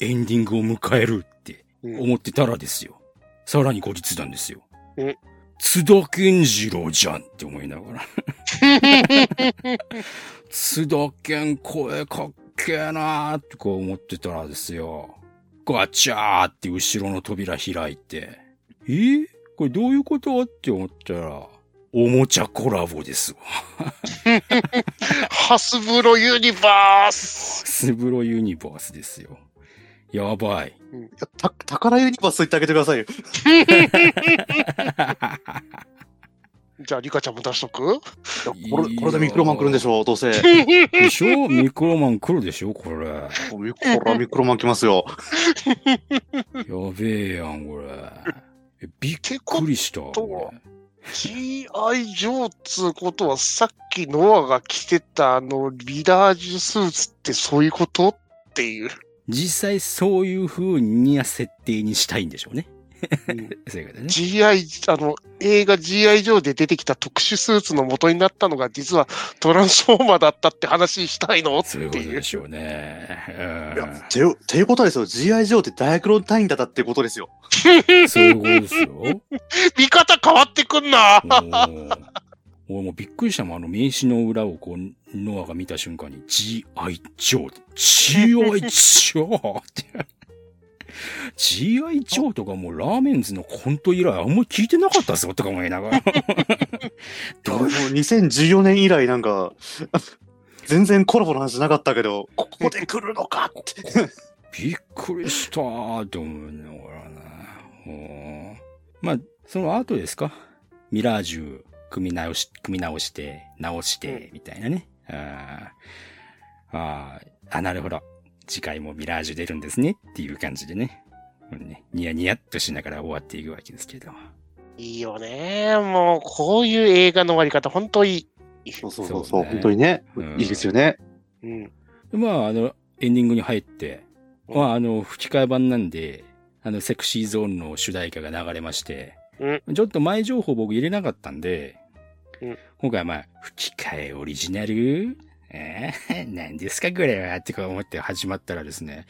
エンディングを迎えるってうん思ってたらですよ。さらに後日なんですよえ。津田健次郎じゃんって思いながら。津田健声かっけえなーってこう思ってたらですよ。ガチャーって後ろの扉開いて。え？これどういうこと？って思ったら、おもちゃコラボですわ。ハスブロユニバーススブロユニバースですよ。やばい。た宝ユニバースと言ってあげてくださいよ。じゃあ、リカちゃんも出しとく？これ、これでミクロマン来るんでしょう、どうせ。でしょ？ミクロマン来るでしょ？これ。これはミクロマン来ますよ。べえやん、これ。えびっくりした。G.I. ジョーつうことは、さっきノアが着てたあのリラージュスーツってそういうこと？っていう。実際そういう風に設定にしたいんでしょうね。そういうことね。G.I. あの、映画 G.I. ジョーで出てきた特殊スーツの元になったのが実はトランスフォーマーだったって話したいの？ってそういうこというで。しょうね。いや、ていう、ていうことですよ。G.I. ジョーってダイアクロン単位だったっていうことですよ。うんそういうことですよ。見方変わってくんな俺もうびっくりしたもん。あの名刺の裏をこう、ノアが見た瞬間に G.I. ジョー。G.I. ジョーって。G.I. ジョーとかもうラーメンズのコント以来あんまり聞いてなかったぞとか思いながら。どう？もう2014年以来なんか、全然コラボの話なかったけど、ここで来るのかって。びっくりしたーって思いながらな。うんまあ、その後ですか？ミラージュ組み直し、組み直して、直して、みたいなね。あーあー、あ、なるほど。次回もミラージュ出るんですねっていう感じでね。うんねニヤニヤっとしながら終わっていくわけですけど。いいよね。もう、こういう映画の終わり方、本当いい。そうそうそうそう、ね本当にね、うんいいですよね。うん。でまあ、あの、エンディングに入って、うんまあ、あの、吹き替え版なんで、あの、セクシーゾーンの主題歌が流れまして、ちょっと前情報僕入れなかったんで、うん今回はまあ、吹き替えオリジナルえー、何ですかこれはってか思って始まったらですね、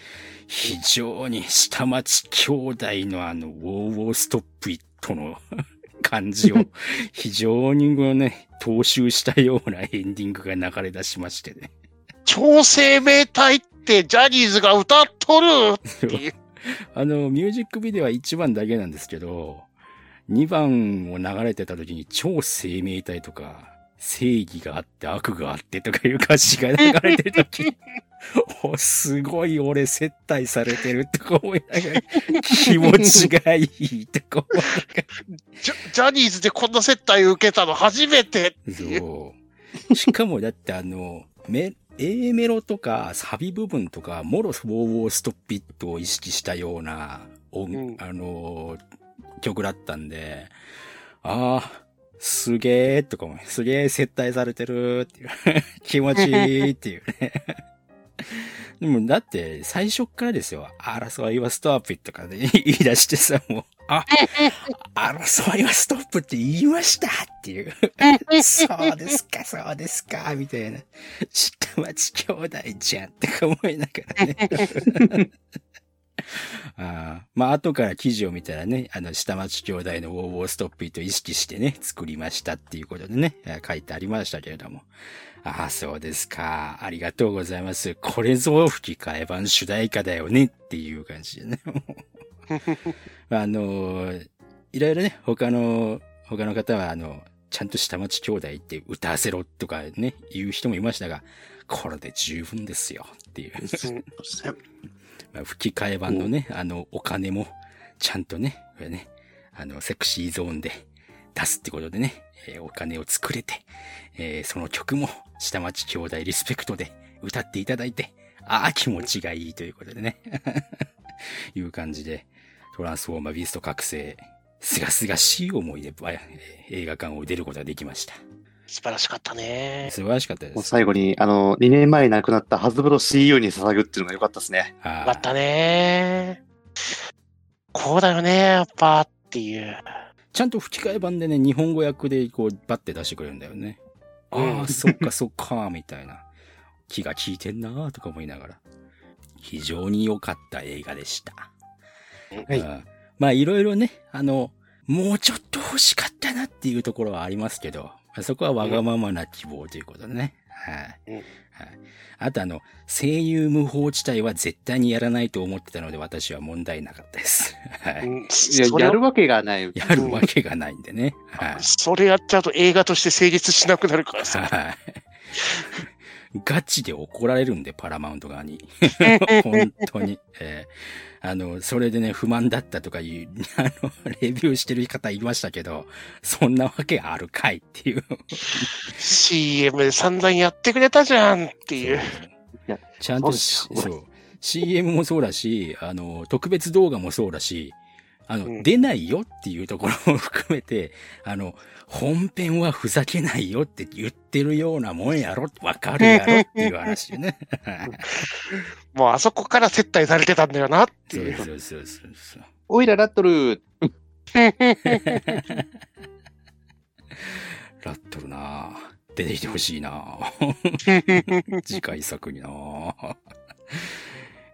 非常に下町兄弟のあの、ウォーウォーストップイットの 感じを非常にこうね、踏襲したようなエンディングが流れ出しましてね。超生命体ってジャニーズが歌っとるっていう。あの、ミュージックビデオは1番だけなんですけど、2番を流れてた時に超生命体とか、正義があって悪があってとかいう歌詞が流れてる時に、お、すごい俺接待されてるとか思いながら、気持ちがいいとか思いジャジャニーズでこんな接待受けたの初めて。そう。しかもだってあの、メ、A メロとかサビ部分とか、モロス・ウォー・ウォー・ストッピットを意識したような音、うんあの、曲だったんで、ああ、すげーとかも、すげー接待されてるっていう、気持ちいいっていうね。でもだって最初っからですよ。争いはストップとかで 言い出してさ、もう、あ、争いはストップって言いましたっていう。そうですか、そうですか、みたいな。下町兄弟じゃんって思いながらね。あまあ、後から記事を見たらね、あの、下町兄弟のウォーウォーストップイと意識してね、作りましたっていうことでね、書いてありましたけれども。ああ、そうですか。ありがとうございます。これぞ吹き替え版主題歌だよねっていう感じでね。あのいろいろね、他の、他の方は、あの、ちゃんと下町兄弟って歌わせろとかね、言う人もいましたが、これで十分ですよっていう。まあ吹き替え版のね、あの、お金も、ちゃんとね、これね、あの、セクシーゾーンで出すってことでね、えーお金を作れて、えーその曲も、下町兄弟リスペクトで歌っていただいて、ああ、気持ちがいいということでね。いう感じで、トランスフォーマービースト覚醒、すがすがしい思いで、映画館を出ることができました。素晴らしかったね。素晴らしかったでもうす。最後に、あの、2年前に亡くなったハズブロ CEO に捧ぐっていうのが良かったですね。よかったね。こうだよね、やっぱっていう。ちゃんと吹き替え版でね、日本語訳でこう、バッて出してくれるんだよね。うんああ、そっかそっか、みたいな。気が利いてんなーとか思いながら。非常に良かった映画でした。はいうんまあ、いろいろね、あの、もうちょっと欲しかったなっていうところはありますけど、まあそこはわがままな希望ということでね。はい。うんはい。あとあの、声優無法地帯は絶対にやらないと思ってたので私は問題なかったです。はい。や、やるわけがない。やるわけがないんでね。はい。それやっちゃうと映画として成立しなくなるからさ。はい。ガチで怒られるんで、パラマウント側に。本当に。えーあの、それでね、不満だったとかいう、あの、レビューしてる方いましたけど、そんなわけあるかいっていう。CM で散々やってくれたじゃんっていう。やちゃんとそう。CM もそうだし、あの、特別動画もそうだし、あの、うん出ないよっていうところも含めて、あの、本編はふざけないよって言ってるようなもんやろわかるやろっていう話でね。もうあそこから接待されてたんだよなってそういう。そうそうそうそう。おいらラットル ラットルなぁ出てきてほしいなぁ 次回作になぁ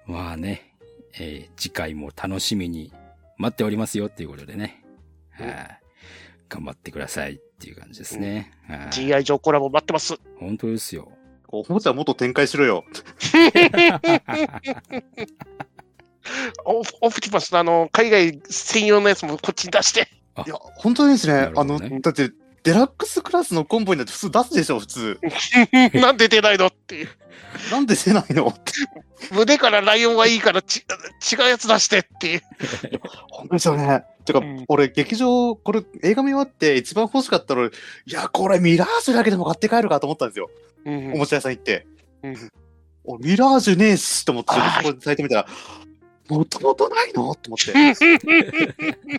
まあね、えー次回も楽しみに待っておりますよっていうことでね。はい頑張ってくださいっていう感じですね。はい GI 上コラボ待ってます。本当ですよ。おもちゃもっと展開しろよ。オオプティマスのあの、海外専用のやつもこっちに出して。いや、本当にですね。なるあの、だって、デラックスクラスのコンボになって普通出すでしょ、普通。なんで出ないのっていう。なんで出ないのって。胸からライオンはいいからち違うやつ出してっていう。本当ですよね。てか、うん俺、劇場、これ、映画見終わって一番欲しかったの、いや、これ、ミラージュだけでも買って帰るかと思ったんですよ。うんおもちゃ屋さん行って。うんおミラージュねえしと思って、そこでサイト見たら、もともとないの？と思って。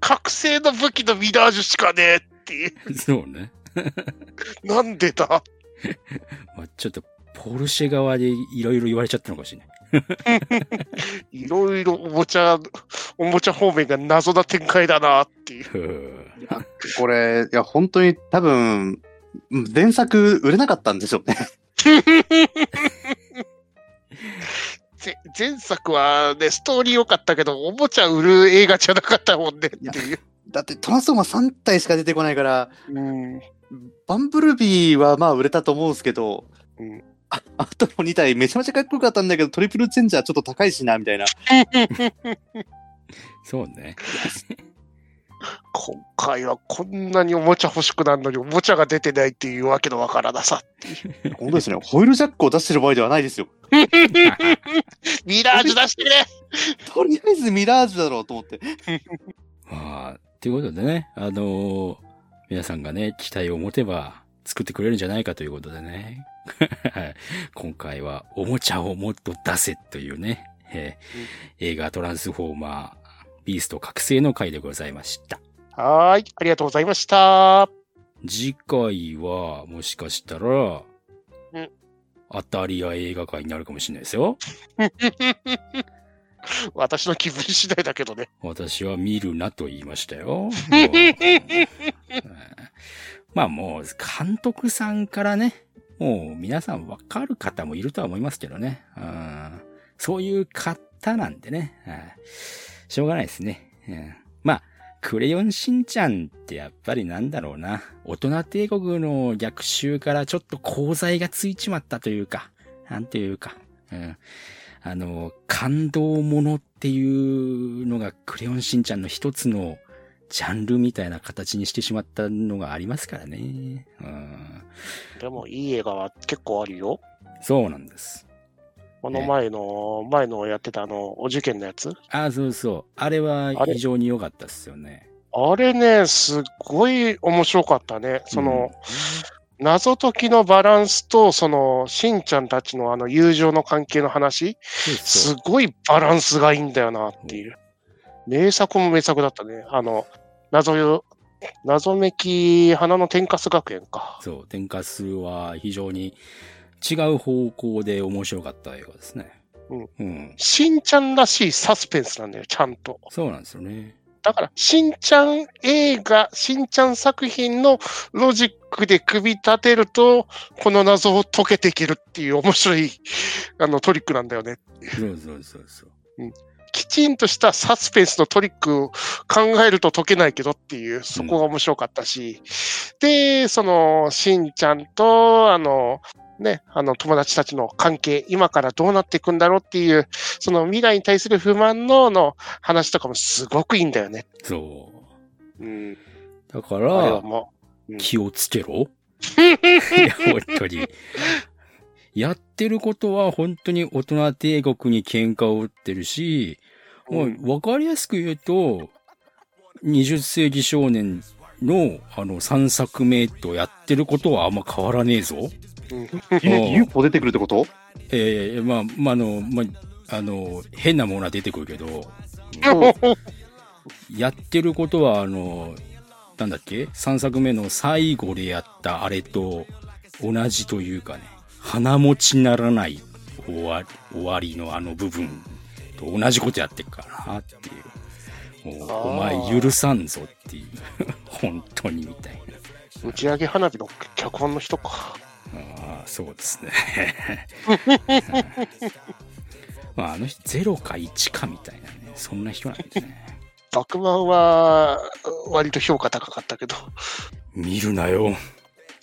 覚醒の武器のミラージュしかねえっていう。そうね。なんでだ？まあ、ちょっと、ポルシェ側でいろいろ言われちゃったのかもしれない。いろいろおもちゃ、おもちゃ方面が謎な展開だなっていう。これ、いや、本当に多分、前作売れなかったんでしょうね。ぜ前作はね、ストーリー良かったけど、おもちゃ売る映画じゃなかったもんねっていう。だってトランスフォーマー3体しか出てこないから、うん。バンブルビーはまあ売れたと思うんですけど、うんああとの2体めちゃめちゃかっこよかったんだけど、トリプルチェンジャーちょっと高いしな、みたいな。そうね。今回はこんなにおもちゃ欲しくなるのに、おもちゃが出てないっていうわけのわからなさ。本当ですね。ホイールジャックを出してる場合ではないですよ。ミラージュ出してね とりあえずミラージュだろうと思って。まあ、ということでね、あのー皆さんがね、期待を持てば作ってくれるんじゃないかということでね。はい今回はおもちゃをもっと出せというね、えー映画トランスフォーマー、ビースト覚醒の回でございました。はーい、ありがとうございました。次回は、もしかしたら、うん当たり屋映画会になるかもしれないですよ。私の気分次第だけどね。私は見るなと言いましたよ。まあもう、監督さんからね、もう皆さんわかる方もいるとは思いますけどね。うんそういう方なんでね。はいしょうがないですね。うんまあ、クレヨンしんちゃんってやっぱりなんだろうな。大人帝国の逆襲からちょっと功罪がついちまったというか、なんていうか。うんあの、感動ものっていうのがクレヨンしんちゃんの一つのジャンルみたいな形にしてしまったのがありますからね。うん、でも、いい映画は結構あるよ。そうなんです。この前の、前のやってたあの、お受験のやつ？あ、そうそう。あれは非常に良かったですよね。あれね、すっごい面白かったね。その、謎解きのバランスと、その、しんちゃんたちのあの友情の関係の話、すう。ごいバランスがいいんだよなっていう。名作も名作だったね。あの、謎よ、謎めき花の天かす学園か。そう、天かすは非常に違う方向で面白かった映画ですね。うん。うん。しんちゃんらしいサスペンスなんだよ、ちゃんと。そうなんですよね。だから、しんちゃん映画、しんちゃん作品のロジックで組み立てると、この謎を解けていけるっていう面白い、あの、トリックなんだよね。そうそうそうそう。きちんとしたサスペンスのトリックを考えると解けないけどっていう、そこが面白かったし、で、その、しんちゃんと、あの、ね、あの友達たちの関係、今からどうなっていくんだろうっていう、その未来に対する不満のの話とかもすごくいいんだよね。そうん。う。だから、も気をつけろ。いや、本当に。やってることは本当に大人帝国に喧嘩を売ってるし、う、もうわかりやすく言うと、20世紀少年のあの3作目とやってることはあんま変わらねえぞ。出てくるってことええまあ、まあ、あの、まあ、あの、変なものは出てくるけど、やってることは、あの、なん。だっけ ?3 作目の最後でやったあれと同じというかね、鼻持ちならない終わ終わりのあの部分と同じことやってるからなっていう。もうお前許さん。ぞっていう。本当にみたいな。打ち上げ花火の脚本の人か。そうですね。まあ、あの人、0か1かみたいなね、そんな人なんですね。バクマンは割と評価高かったけど。見るなよ。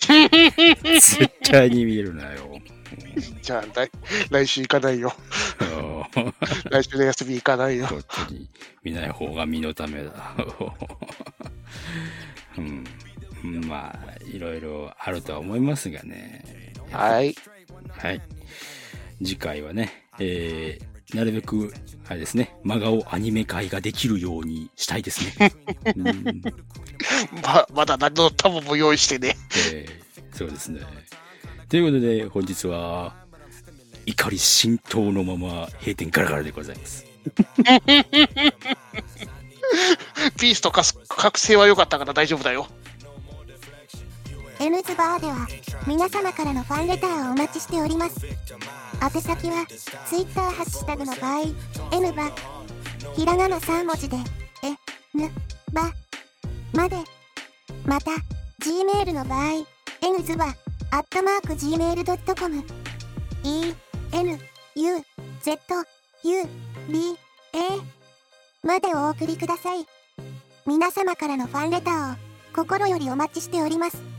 絶対に見るなよ。じゃあ来、来週行かないよ。うん来週の休み行かないよ。本当に見ない方が身のためだ。うん、まあ、いろいろあるとは思いますがね。はい。はい。次回はね、えー、なるべく、あれですね、真顔アニメ会ができるようにしたいですね。うんま、まだ何のタブも用意してね。えーそうですね。ということで、本日は、怒り浸透のまま閉店ガラガラでございます。ピースとか覚醒は良かったから大丈夫だよ。N ズバーでは皆様からのファンレターをお待ちしております。宛先は Twitter ハッシュタグの場合 N バひらがな3文字でえぬばまで。また Gmail の場合 N ズバアットマーク Gmail.com E N U Z U B A までお送りください。皆様からのファンレターを心よりお待ちしております。